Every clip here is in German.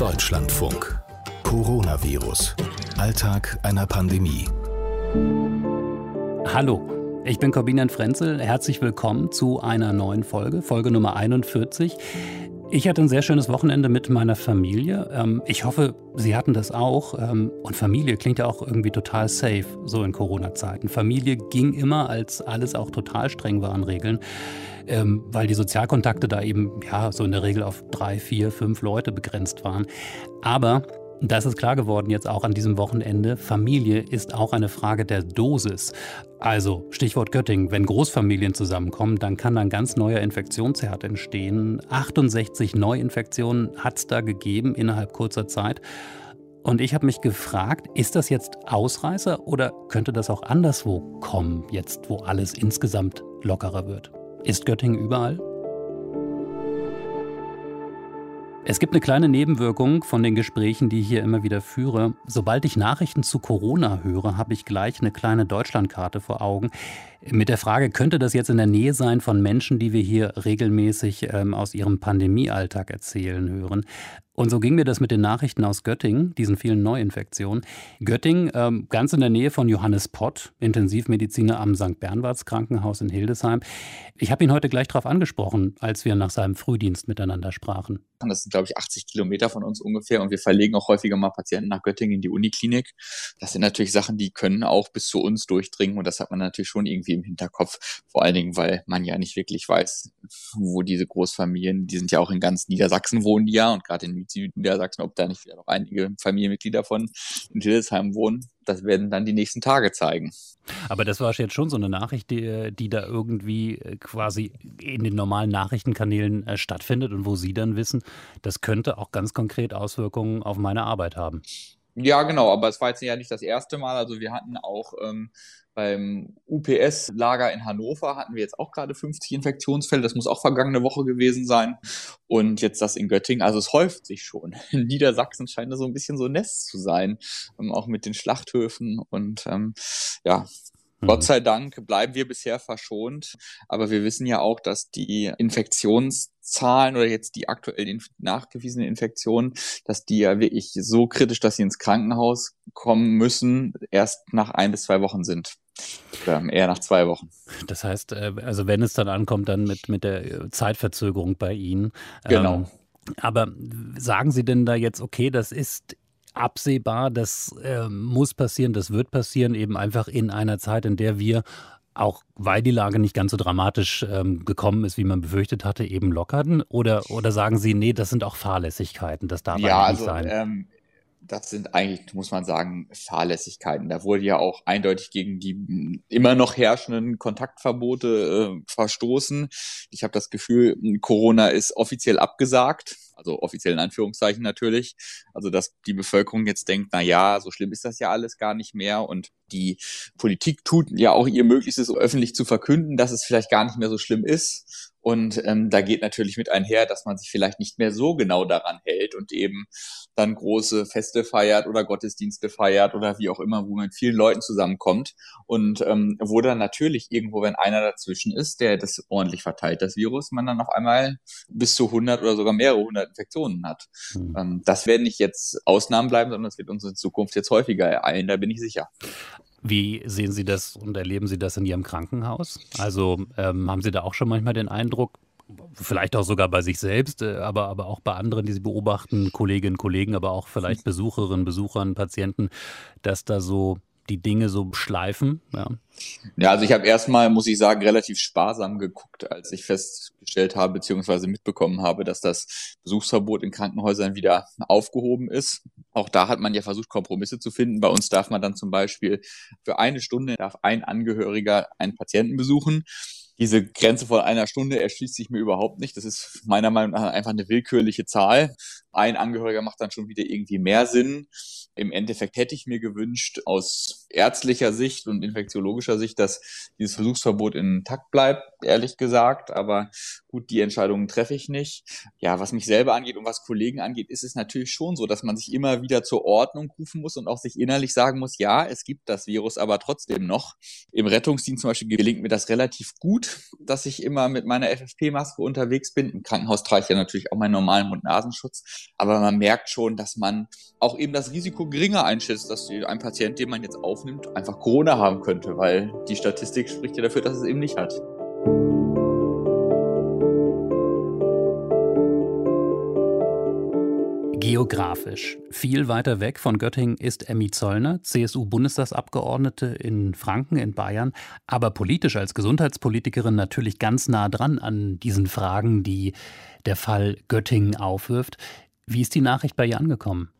Deutschlandfunk. Coronavirus. Alltag einer Pandemie. Hallo, ich bin Corbinian Frenzel. Herzlich willkommen zu einer neuen Folge, Folge Nummer 41. Ich hatte ein sehr schönes Wochenende mit meiner Familie. Ähm, ich hoffe, Sie hatten das auch. Ähm, und Familie klingt ja auch irgendwie total safe, so in Corona-Zeiten. Familie ging immer, als alles auch total streng war an Regeln, ähm, weil die Sozialkontakte da eben ja so in der Regel auf drei, vier, fünf Leute begrenzt waren. Aber das ist klar geworden jetzt auch an diesem Wochenende. Familie ist auch eine Frage der Dosis. Also Stichwort Göttingen, wenn Großfamilien zusammenkommen, dann kann ein ganz neuer Infektionsherd entstehen. 68 Neuinfektionen hat es da gegeben innerhalb kurzer Zeit. Und ich habe mich gefragt, ist das jetzt Ausreißer oder könnte das auch anderswo kommen, jetzt wo alles insgesamt lockerer wird? Ist Göttingen überall? Es gibt eine kleine Nebenwirkung von den Gesprächen, die ich hier immer wieder führe. Sobald ich Nachrichten zu Corona höre, habe ich gleich eine kleine Deutschlandkarte vor Augen. Mit der Frage, könnte das jetzt in der Nähe sein von Menschen, die wir hier regelmäßig ähm, aus ihrem Pandemiealltag erzählen hören? Und so ging mir das mit den Nachrichten aus Göttingen, diesen vielen Neuinfektionen. Göttingen, ähm, ganz in der Nähe von Johannes Pott, Intensivmediziner am St. Bernwarts Krankenhaus in Hildesheim. Ich habe ihn heute gleich darauf angesprochen, als wir nach seinem Frühdienst miteinander sprachen. Das sind, glaube ich, 80 Kilometer von uns ungefähr und wir verlegen auch häufiger mal Patienten nach Göttingen in die Uniklinik. Das sind natürlich Sachen, die können auch bis zu uns durchdringen und das hat man natürlich schon irgendwie im Hinterkopf. Vor allen Dingen, weil man ja nicht wirklich weiß, wo diese Großfamilien, die sind ja auch in ganz Niedersachsen wohnen die ja und gerade in Niedersachsen, ob da nicht wieder noch einige Familienmitglieder von in Hildesheim wohnen. Das werden dann die nächsten Tage zeigen. Aber das war jetzt schon so eine Nachricht, die, die da irgendwie äh, quasi in den normalen Nachrichtenkanälen äh, stattfindet und wo Sie dann wissen, das könnte auch ganz konkret Auswirkungen auf meine Arbeit haben. Ja, genau, aber es war jetzt ja nicht das erste Mal. Also wir hatten auch ähm, beim UPS-Lager in Hannover hatten wir jetzt auch gerade 50 Infektionsfälle. Das muss auch vergangene Woche gewesen sein. Und jetzt das in Göttingen. Also es häuft sich schon. In Niedersachsen scheint das so ein bisschen so ein Nest zu sein. Ähm, auch mit den Schlachthöfen. Und ähm, ja, Gott mhm. sei Dank bleiben wir bisher verschont. Aber wir wissen ja auch, dass die Infektionszahlen oder jetzt die aktuell nachgewiesenen Infektionen, dass die ja wirklich so kritisch, dass sie ins Krankenhaus kommen müssen, erst nach ein bis zwei Wochen sind. Oder eher nach zwei Wochen. Das heißt, äh, also wenn es dann ankommt, dann mit, mit der Zeitverzögerung bei Ihnen. Genau. Ähm, aber sagen Sie denn da jetzt, okay, das ist absehbar, das äh, muss passieren, das wird passieren, eben einfach in einer Zeit, in der wir auch weil die Lage nicht ganz so dramatisch ähm, gekommen ist, wie man befürchtet hatte, eben lockerten? Oder, oder sagen Sie, nee, das sind auch Fahrlässigkeiten, das darf ja, eigentlich also, nicht sein? Ähm, das sind eigentlich, muss man sagen, Fahrlässigkeiten. Da wurde ja auch eindeutig gegen die immer noch herrschenden Kontaktverbote äh, verstoßen. Ich habe das Gefühl, Corona ist offiziell abgesagt also offiziell in Anführungszeichen natürlich. Also dass die Bevölkerung jetzt denkt, na ja, so schlimm ist das ja alles gar nicht mehr und die Politik tut ja auch ihr Möglichstes, öffentlich zu verkünden, dass es vielleicht gar nicht mehr so schlimm ist. Und ähm, da geht natürlich mit einher, dass man sich vielleicht nicht mehr so genau daran hält und eben dann große Feste feiert oder Gottesdienste feiert oder wie auch immer, wo man mit vielen Leuten zusammenkommt. Und ähm, wo dann natürlich irgendwo, wenn einer dazwischen ist, der das ordentlich verteilt, das Virus, man dann auf einmal bis zu 100 oder sogar mehrere hundert Infektionen hat. Mhm. Das werden nicht jetzt Ausnahmen bleiben, sondern es wird uns in Zukunft jetzt häufiger ereilen, da bin ich sicher. Wie sehen Sie das und erleben Sie das in Ihrem Krankenhaus? Also ähm, haben Sie da auch schon manchmal den Eindruck, vielleicht auch sogar bei sich selbst, äh, aber, aber auch bei anderen, die Sie beobachten, Kolleginnen, Kollegen, aber auch vielleicht Besucherinnen, Besuchern, Patienten, dass da so die Dinge so schleifen? Ja, ja also ich habe erstmal, muss ich sagen, relativ sparsam geguckt, als ich festgestellt habe, beziehungsweise mitbekommen habe, dass das Besuchsverbot in Krankenhäusern wieder aufgehoben ist. Auch da hat man ja versucht, Kompromisse zu finden. Bei uns darf man dann zum Beispiel für eine Stunde darf ein Angehöriger einen Patienten besuchen diese Grenze von einer Stunde erschließt sich mir überhaupt nicht. Das ist meiner Meinung nach einfach eine willkürliche Zahl. Ein Angehöriger macht dann schon wieder irgendwie mehr Sinn. Im Endeffekt hätte ich mir gewünscht, aus ärztlicher Sicht und infektiologischer Sicht, dass dieses Versuchsverbot intakt bleibt, ehrlich gesagt. Aber gut, die Entscheidungen treffe ich nicht. Ja, was mich selber angeht und was Kollegen angeht, ist es natürlich schon so, dass man sich immer wieder zur Ordnung rufen muss und auch sich innerlich sagen muss, ja, es gibt das Virus aber trotzdem noch. Im Rettungsdienst zum Beispiel gelingt mir das relativ gut, dass ich immer mit meiner FFP-Maske unterwegs bin. Im Krankenhaus trage ich ja natürlich auch meinen normalen Mund-Nasenschutz. Aber man merkt schon, dass man auch eben das Risiko geringer einschätzt, dass ein Patient, den man jetzt aufnimmt, einfach Corona haben könnte, weil die Statistik spricht ja dafür, dass es eben nicht hat. Geografisch. Viel weiter weg von Göttingen ist Emmy Zollner, CSU-Bundestagsabgeordnete in Franken in Bayern, aber politisch als Gesundheitspolitikerin natürlich ganz nah dran an diesen Fragen, die der Fall Göttingen aufwirft. Wie ist die Nachricht bei ihr angekommen?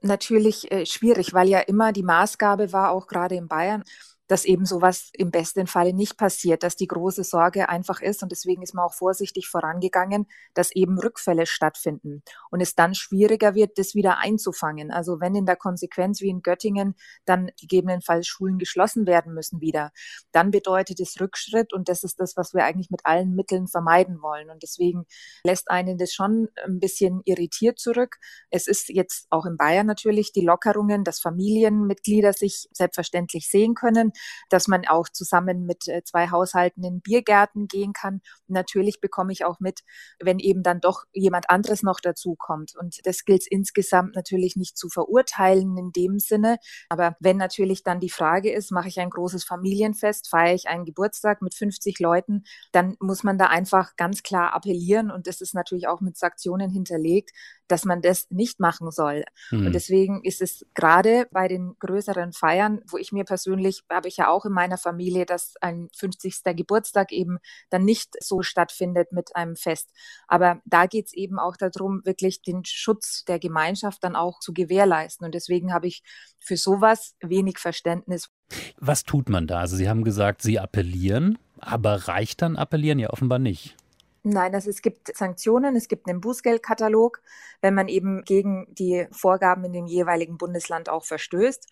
Natürlich äh, schwierig, weil ja immer die Maßgabe war, auch gerade in Bayern, dass eben sowas im besten Falle nicht passiert, dass die große Sorge einfach ist und deswegen ist man auch vorsichtig vorangegangen, dass eben Rückfälle stattfinden und es dann schwieriger wird, das wieder einzufangen. Also wenn in der Konsequenz wie in Göttingen dann gegebenenfalls Schulen geschlossen werden müssen wieder, dann bedeutet es Rückschritt und das ist das, was wir eigentlich mit allen Mitteln vermeiden wollen und deswegen lässt einen das schon ein bisschen irritiert zurück. Es ist jetzt auch in Bayern natürlich die Lockerungen, dass Familienmitglieder sich selbstverständlich sehen können, dass man auch zusammen mit äh, zwei Haushalten in Biergärten gehen kann. Und natürlich bekomme ich auch mit, wenn eben dann doch jemand anderes noch dazu kommt. Und das gilt insgesamt natürlich nicht zu verurteilen in dem Sinne. Aber wenn natürlich dann die Frage ist, mache ich ein großes Familienfest, feiere ich einen Geburtstag mit 50 Leuten, dann muss man da einfach ganz klar appellieren. Und das ist natürlich auch mit Sanktionen hinterlegt, dass man das nicht machen soll. Mhm. Und deswegen ist es gerade bei den größeren Feiern, wo ich mir persönlich, habe ich ja auch in meiner Familie, dass ein 50. Geburtstag eben dann nicht so stattfindet mit einem Fest. Aber da geht es eben auch darum, wirklich den Schutz der Gemeinschaft dann auch zu gewährleisten. Und deswegen habe ich für sowas wenig Verständnis. Was tut man da? Also Sie haben gesagt, Sie appellieren, aber reicht dann appellieren ja offenbar nicht. Nein, also es gibt Sanktionen, es gibt einen Bußgeldkatalog, wenn man eben gegen die Vorgaben in dem jeweiligen Bundesland auch verstößt.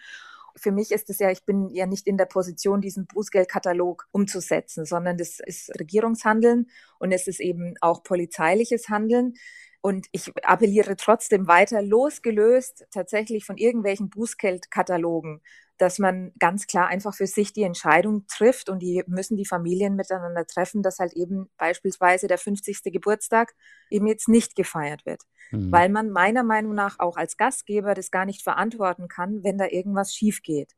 Für mich ist es ja, ich bin ja nicht in der Position, diesen Bußgeldkatalog umzusetzen, sondern das ist Regierungshandeln und es ist eben auch polizeiliches Handeln. Und ich appelliere trotzdem weiter, losgelöst tatsächlich von irgendwelchen Bußgeldkatalogen, dass man ganz klar einfach für sich die Entscheidung trifft und die müssen die Familien miteinander treffen, dass halt eben beispielsweise der 50. Geburtstag eben jetzt nicht gefeiert wird. Mhm. Weil man meiner Meinung nach auch als Gastgeber das gar nicht verantworten kann, wenn da irgendwas schief geht.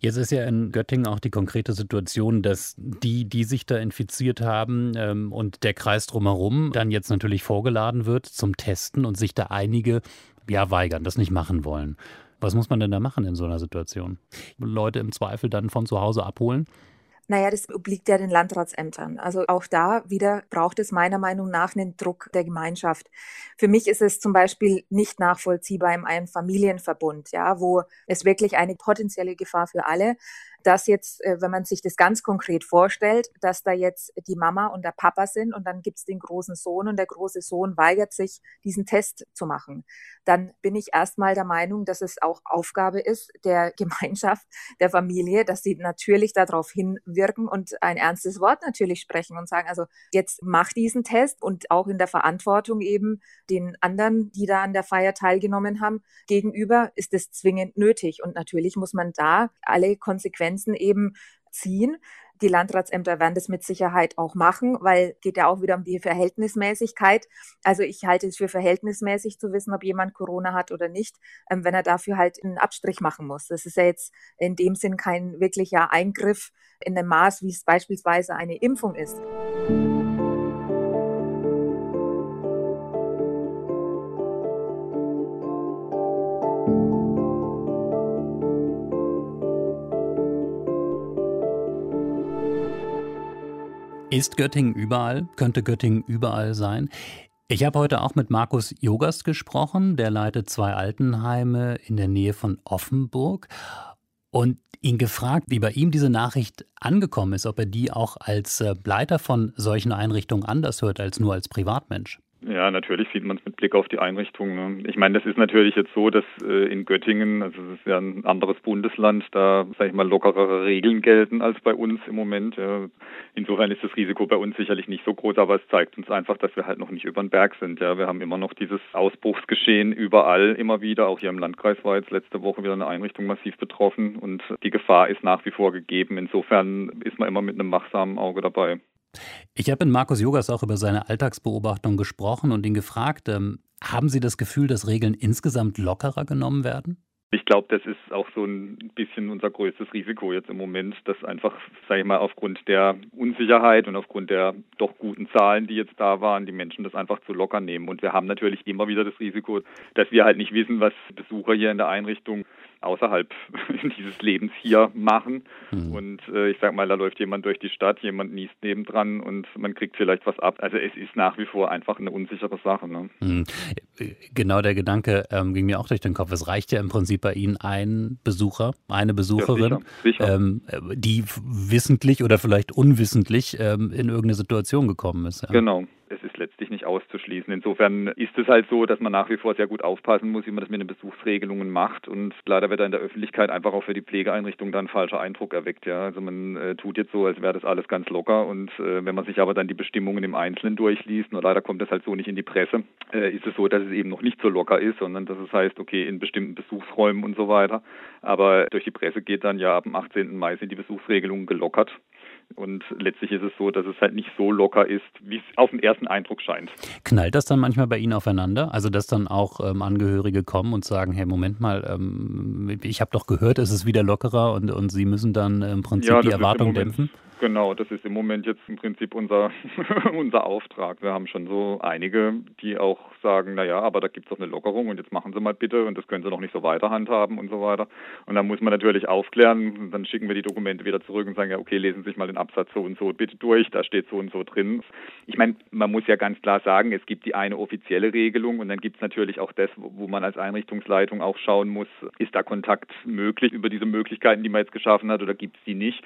Jetzt ist ja in Göttingen auch die konkrete Situation, dass die, die sich da infiziert haben ähm, und der Kreis drumherum dann jetzt natürlich vorgeladen wird zum Testen und sich da einige ja weigern, das nicht machen wollen. Was muss man denn da machen in so einer Situation? Leute im Zweifel dann von zu Hause abholen? Naja, das obliegt ja den Landratsämtern. Also auch da wieder braucht es meiner Meinung nach einen Druck der Gemeinschaft. Für mich ist es zum Beispiel nicht nachvollziehbar in einem Familienverbund, ja, wo es wirklich eine potenzielle Gefahr für alle dass jetzt, äh, wenn man sich das ganz konkret vorstellt, dass da jetzt die Mama und der Papa sind und dann gibt es den großen Sohn und der große Sohn weigert sich, diesen Test zu machen, dann bin ich erstmal der Meinung, dass es auch Aufgabe ist der Gemeinschaft, der Familie, dass sie natürlich darauf hinwirken und ein ernstes Wort natürlich sprechen und sagen, also jetzt mach diesen Test und auch in der Verantwortung eben den anderen, die da an der Feier teilgenommen haben, gegenüber ist es zwingend nötig. Und natürlich muss man da alle Konsequenzen Grenzen eben ziehen. Die Landratsämter werden das mit Sicherheit auch machen, weil geht ja auch wieder um die Verhältnismäßigkeit. Also ich halte es für verhältnismäßig zu wissen, ob jemand Corona hat oder nicht, ähm, wenn er dafür halt einen Abstrich machen muss. Das ist ja jetzt in dem Sinn kein wirklicher Eingriff in dem Maß, wie es beispielsweise eine Impfung ist. Ist Göttingen überall? Könnte Göttingen überall sein? Ich habe heute auch mit Markus Jogast gesprochen, der leitet zwei Altenheime in der Nähe von Offenburg und ihn gefragt, wie bei ihm diese Nachricht angekommen ist, ob er die auch als äh, Leiter von solchen Einrichtungen anders hört als nur als Privatmensch. Ja, natürlich sieht man es mit Blick auf die Einrichtung. Ne? Ich meine, das ist natürlich jetzt so, dass äh, in Göttingen, also es ist ja ein anderes Bundesland, da, sage ich mal, lockerere Regeln gelten als bei uns im Moment. Ja. Insofern ist das Risiko bei uns sicherlich nicht so groß, aber es zeigt uns einfach, dass wir halt noch nicht über den Berg sind. Ja, wir haben immer noch dieses Ausbruchsgeschehen überall immer wieder. Auch hier im Landkreis war jetzt letzte Woche wieder eine Einrichtung massiv betroffen und die Gefahr ist nach wie vor gegeben. Insofern ist man immer mit einem wachsamen Auge dabei. Ich habe mit Markus Jogas auch über seine Alltagsbeobachtung gesprochen und ihn gefragt, ähm, Haben Sie das Gefühl, dass Regeln insgesamt lockerer genommen werden? Ich glaube, das ist auch so ein bisschen unser größtes Risiko jetzt im Moment, dass einfach, sage ich mal, aufgrund der Unsicherheit und aufgrund der doch guten Zahlen, die jetzt da waren, die Menschen das einfach zu locker nehmen. Und wir haben natürlich immer wieder das Risiko, dass wir halt nicht wissen, was Besucher hier in der Einrichtung außerhalb dieses Lebens hier machen. Mhm. Und äh, ich sag mal, da läuft jemand durch die Stadt, jemand niest nebendran und man kriegt vielleicht was ab. Also es ist nach wie vor einfach eine unsichere Sache. Ne? Mhm. Genau der Gedanke ähm, ging mir auch durch den Kopf. Es reicht ja im Prinzip bei Ihnen ein Besucher, eine Besucherin, ja, sicher, sicher. Ähm, die wissentlich oder vielleicht unwissentlich ähm, in irgendeine Situation gekommen ist. Ja. Genau es ist letztlich nicht auszuschließen. Insofern ist es halt so, dass man nach wie vor sehr gut aufpassen muss, wie man das mit den Besuchsregelungen macht. Und leider wird da in der Öffentlichkeit einfach auch für die Pflegeeinrichtung dann falscher Eindruck erweckt. Ja, also man äh, tut jetzt so, als wäre das alles ganz locker. Und äh, wenn man sich aber dann die Bestimmungen im Einzelnen durchliest, nur leider kommt das halt so nicht in die Presse, äh, ist es so, dass es eben noch nicht so locker ist, sondern dass es heißt, okay, in bestimmten Besuchsräumen und so weiter. Aber durch die Presse geht dann ja ab dem 18. Mai sind die Besuchsregelungen gelockert. Und letztlich ist es so, dass es halt nicht so locker ist, wie es auf den ersten Eindruck scheint. Knallt das dann manchmal bei Ihnen aufeinander? Also, dass dann auch ähm, Angehörige kommen und sagen: Hey, Moment mal, ähm, ich habe doch gehört, es ist wieder lockerer und, und Sie müssen dann im Prinzip ja, die Erwartung dämpfen? Genau, das ist im Moment jetzt im Prinzip unser, unser Auftrag. Wir haben schon so einige, die auch sagen, naja, aber da gibt es doch eine Lockerung und jetzt machen Sie mal bitte und das können Sie noch nicht so weiter handhaben und so weiter. Und dann muss man natürlich aufklären, dann schicken wir die Dokumente wieder zurück und sagen, ja, okay, lesen Sie sich mal den Absatz so und so bitte durch, da steht so und so drin. Ich meine, man muss ja ganz klar sagen, es gibt die eine offizielle Regelung und dann gibt es natürlich auch das, wo man als Einrichtungsleitung auch schauen muss, ist da Kontakt möglich über diese Möglichkeiten, die man jetzt geschaffen hat oder gibt es die nicht.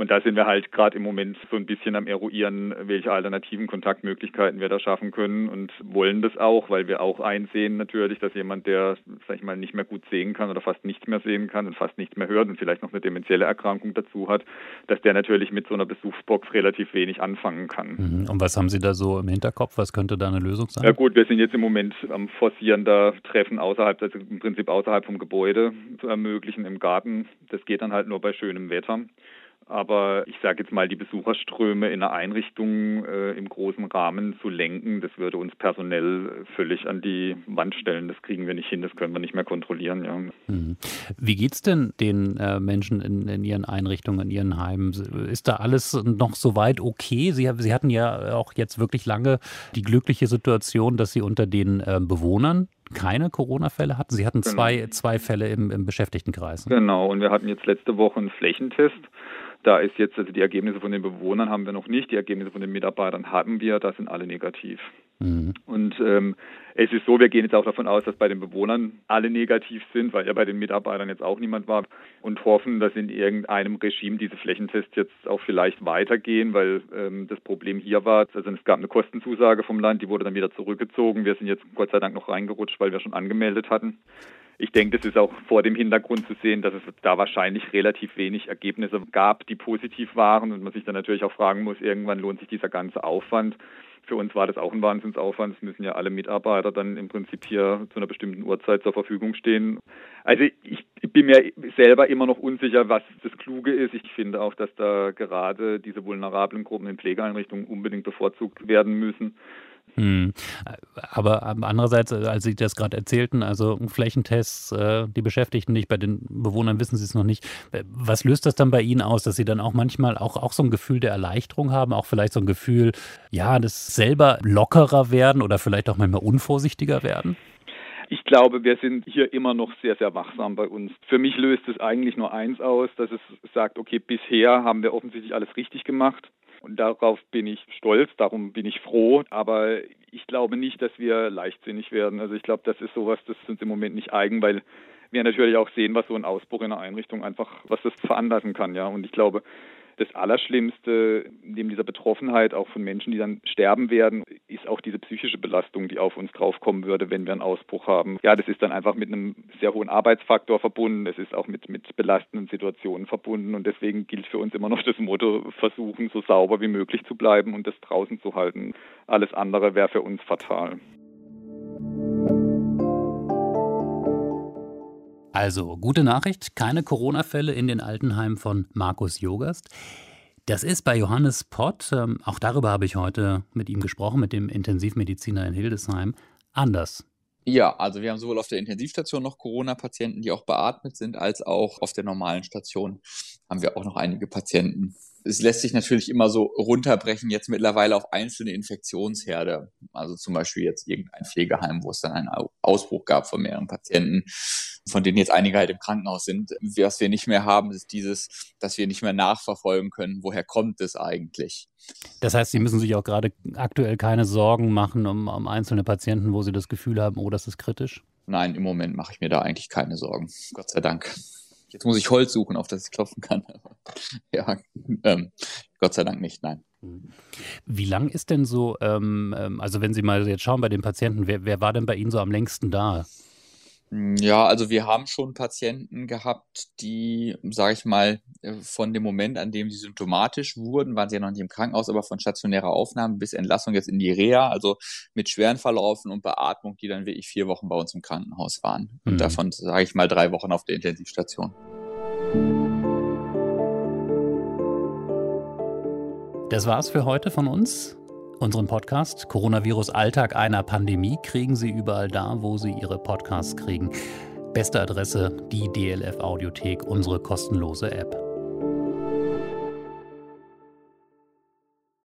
Und da sind wir halt gerade im Moment so ein bisschen am Eruieren, welche alternativen Kontaktmöglichkeiten wir da schaffen können und wollen das auch, weil wir auch einsehen natürlich, dass jemand, der, sag ich mal, nicht mehr gut sehen kann oder fast nichts mehr sehen kann und fast nichts mehr hört und vielleicht noch eine dementielle Erkrankung dazu hat, dass der natürlich mit so einer Besuchsbox relativ wenig anfangen kann. Mhm. Und was haben Sie da so im Hinterkopf? Was könnte da eine Lösung sein? Ja gut, wir sind jetzt im Moment am Forcieren da Treffen außerhalb, also im Prinzip außerhalb vom Gebäude zu ermöglichen im Garten. Das geht dann halt nur bei schönem Wetter. Aber ich sage jetzt mal, die Besucherströme in einer Einrichtung äh, im großen Rahmen zu lenken, das würde uns personell völlig an die Wand stellen. Das kriegen wir nicht hin, das können wir nicht mehr kontrollieren. Ja. Mhm. Wie geht es denn den äh, Menschen in, in, ihren Einrichtungen, in ihren Heimen? Ist da alles noch soweit okay? Sie, Sie hatten ja auch jetzt wirklich lange die glückliche Situation, dass Sie unter den äh, Bewohnern keine Corona-Fälle hatten. Sie hatten genau. zwei, zwei Fälle im, im Beschäftigtenkreis. Genau, und wir hatten jetzt letzte Woche einen Flächentest. Da ist jetzt, also die Ergebnisse von den Bewohnern haben wir noch nicht, die Ergebnisse von den Mitarbeitern haben wir, da sind alle negativ. Mhm. Und ähm, es ist so, wir gehen jetzt auch davon aus, dass bei den Bewohnern alle negativ sind, weil ja bei den Mitarbeitern jetzt auch niemand war und hoffen, dass in irgendeinem Regime diese Flächentests jetzt auch vielleicht weitergehen, weil ähm, das Problem hier war, also es gab eine Kostenzusage vom Land, die wurde dann wieder zurückgezogen. Wir sind jetzt Gott sei Dank noch reingerutscht, weil wir schon angemeldet hatten. Ich denke, das ist auch vor dem Hintergrund zu sehen, dass es da wahrscheinlich relativ wenig Ergebnisse gab, die positiv waren und man sich dann natürlich auch fragen muss, irgendwann lohnt sich dieser ganze Aufwand. Für uns war das auch ein Wahnsinnsaufwand. Es müssen ja alle Mitarbeiter dann im Prinzip hier zu einer bestimmten Uhrzeit zur Verfügung stehen. Also ich, bin mir selber immer noch unsicher, was das Kluge ist. Ich finde auch, dass da gerade diese vulnerablen Gruppen in Pflegeeinrichtungen unbedingt bevorzugt werden müssen. Hm. Aber andererseits, als Sie das gerade erzählten, also Flächentests, äh, die Beschäftigten nicht, bei den Bewohnern wissen Sie es noch nicht. Was löst das dann bei Ihnen aus, dass Sie dann auch manchmal auch, auch so ein Gefühl der Erleichterung haben, auch vielleicht so ein Gefühl, ja, das selber lockerer werden oder vielleicht auch manchmal unvorsichtiger werden? Ich glaube, wir sind hier immer noch sehr, sehr wachsam bei uns. Für mich löst es eigentlich nur eins aus, dass es sagt, okay, bisher haben wir offensichtlich alles richtig gemacht. Und darauf bin ich stolz, darum bin ich froh. Aber ich glaube nicht, dass wir leichtsinnig werden. Also ich glaube, das ist sowas, das uns im Moment nicht eigen, weil wir natürlich auch sehen, was so ein Ausbruch in einer Einrichtung einfach, was das veranlassen kann, ja. Und ich glaube, das Allerschlimmste neben dieser Betroffenheit auch von Menschen, die dann sterben werden, ist auch diese psychische Belastung, die auf uns draufkommen würde, wenn wir einen Ausbruch haben. Ja, das ist dann einfach mit einem sehr hohen Arbeitsfaktor verbunden. Es ist auch mit, mit belastenden Situationen verbunden. Und deswegen gilt für uns immer noch das Motto, versuchen, so sauber wie möglich zu bleiben und das draußen zu halten. Alles andere wäre für uns fatal. Also, gute Nachricht, keine Corona-Fälle in den Altenheimen von Markus Jogast. Das ist bei Johannes Pott, ähm, auch darüber habe ich heute mit ihm gesprochen, mit dem Intensivmediziner in Hildesheim, anders. Ja, also wir haben sowohl auf der Intensivstation noch Corona-Patienten, die auch beatmet sind, als auch auf der normalen Station haben wir auch noch einige Patienten. Es lässt sich natürlich immer so runterbrechen, jetzt mittlerweile auf einzelne Infektionsherde. Also zum Beispiel jetzt irgendein Pflegeheim, wo es dann einen Ausbruch gab von mehreren Patienten, von denen jetzt einige halt im Krankenhaus sind. Was wir nicht mehr haben, ist dieses, dass wir nicht mehr nachverfolgen können, woher kommt es eigentlich. Das heißt, Sie müssen sich auch gerade aktuell keine Sorgen machen um, um einzelne Patienten, wo Sie das Gefühl haben, oh, das ist kritisch? Nein, im Moment mache ich mir da eigentlich keine Sorgen. Gott sei Dank. Jetzt muss ich Holz suchen, auf das ich klopfen kann. ja, ähm, Gott sei Dank nicht, nein. Wie lang ist denn so, ähm, ähm, also wenn Sie mal jetzt schauen bei den Patienten, wer, wer war denn bei Ihnen so am längsten da? Ja, also wir haben schon Patienten gehabt, die, sage ich mal, äh, von dem Moment, an dem sie symptomatisch wurden, waren sie ja noch nicht im Krankenhaus, aber von stationärer Aufnahme bis Entlassung jetzt in die Reha, also mit schweren Verlaufen und Beatmung, die dann wirklich vier Wochen bei uns im Krankenhaus waren. Und mhm. davon, sage ich mal, drei Wochen auf der Intensivstation. Das war's für heute von uns. Unseren Podcast Coronavirus Alltag einer Pandemie kriegen Sie überall da, wo Sie Ihre Podcasts kriegen. Beste Adresse, die DLF Audiothek, unsere kostenlose App.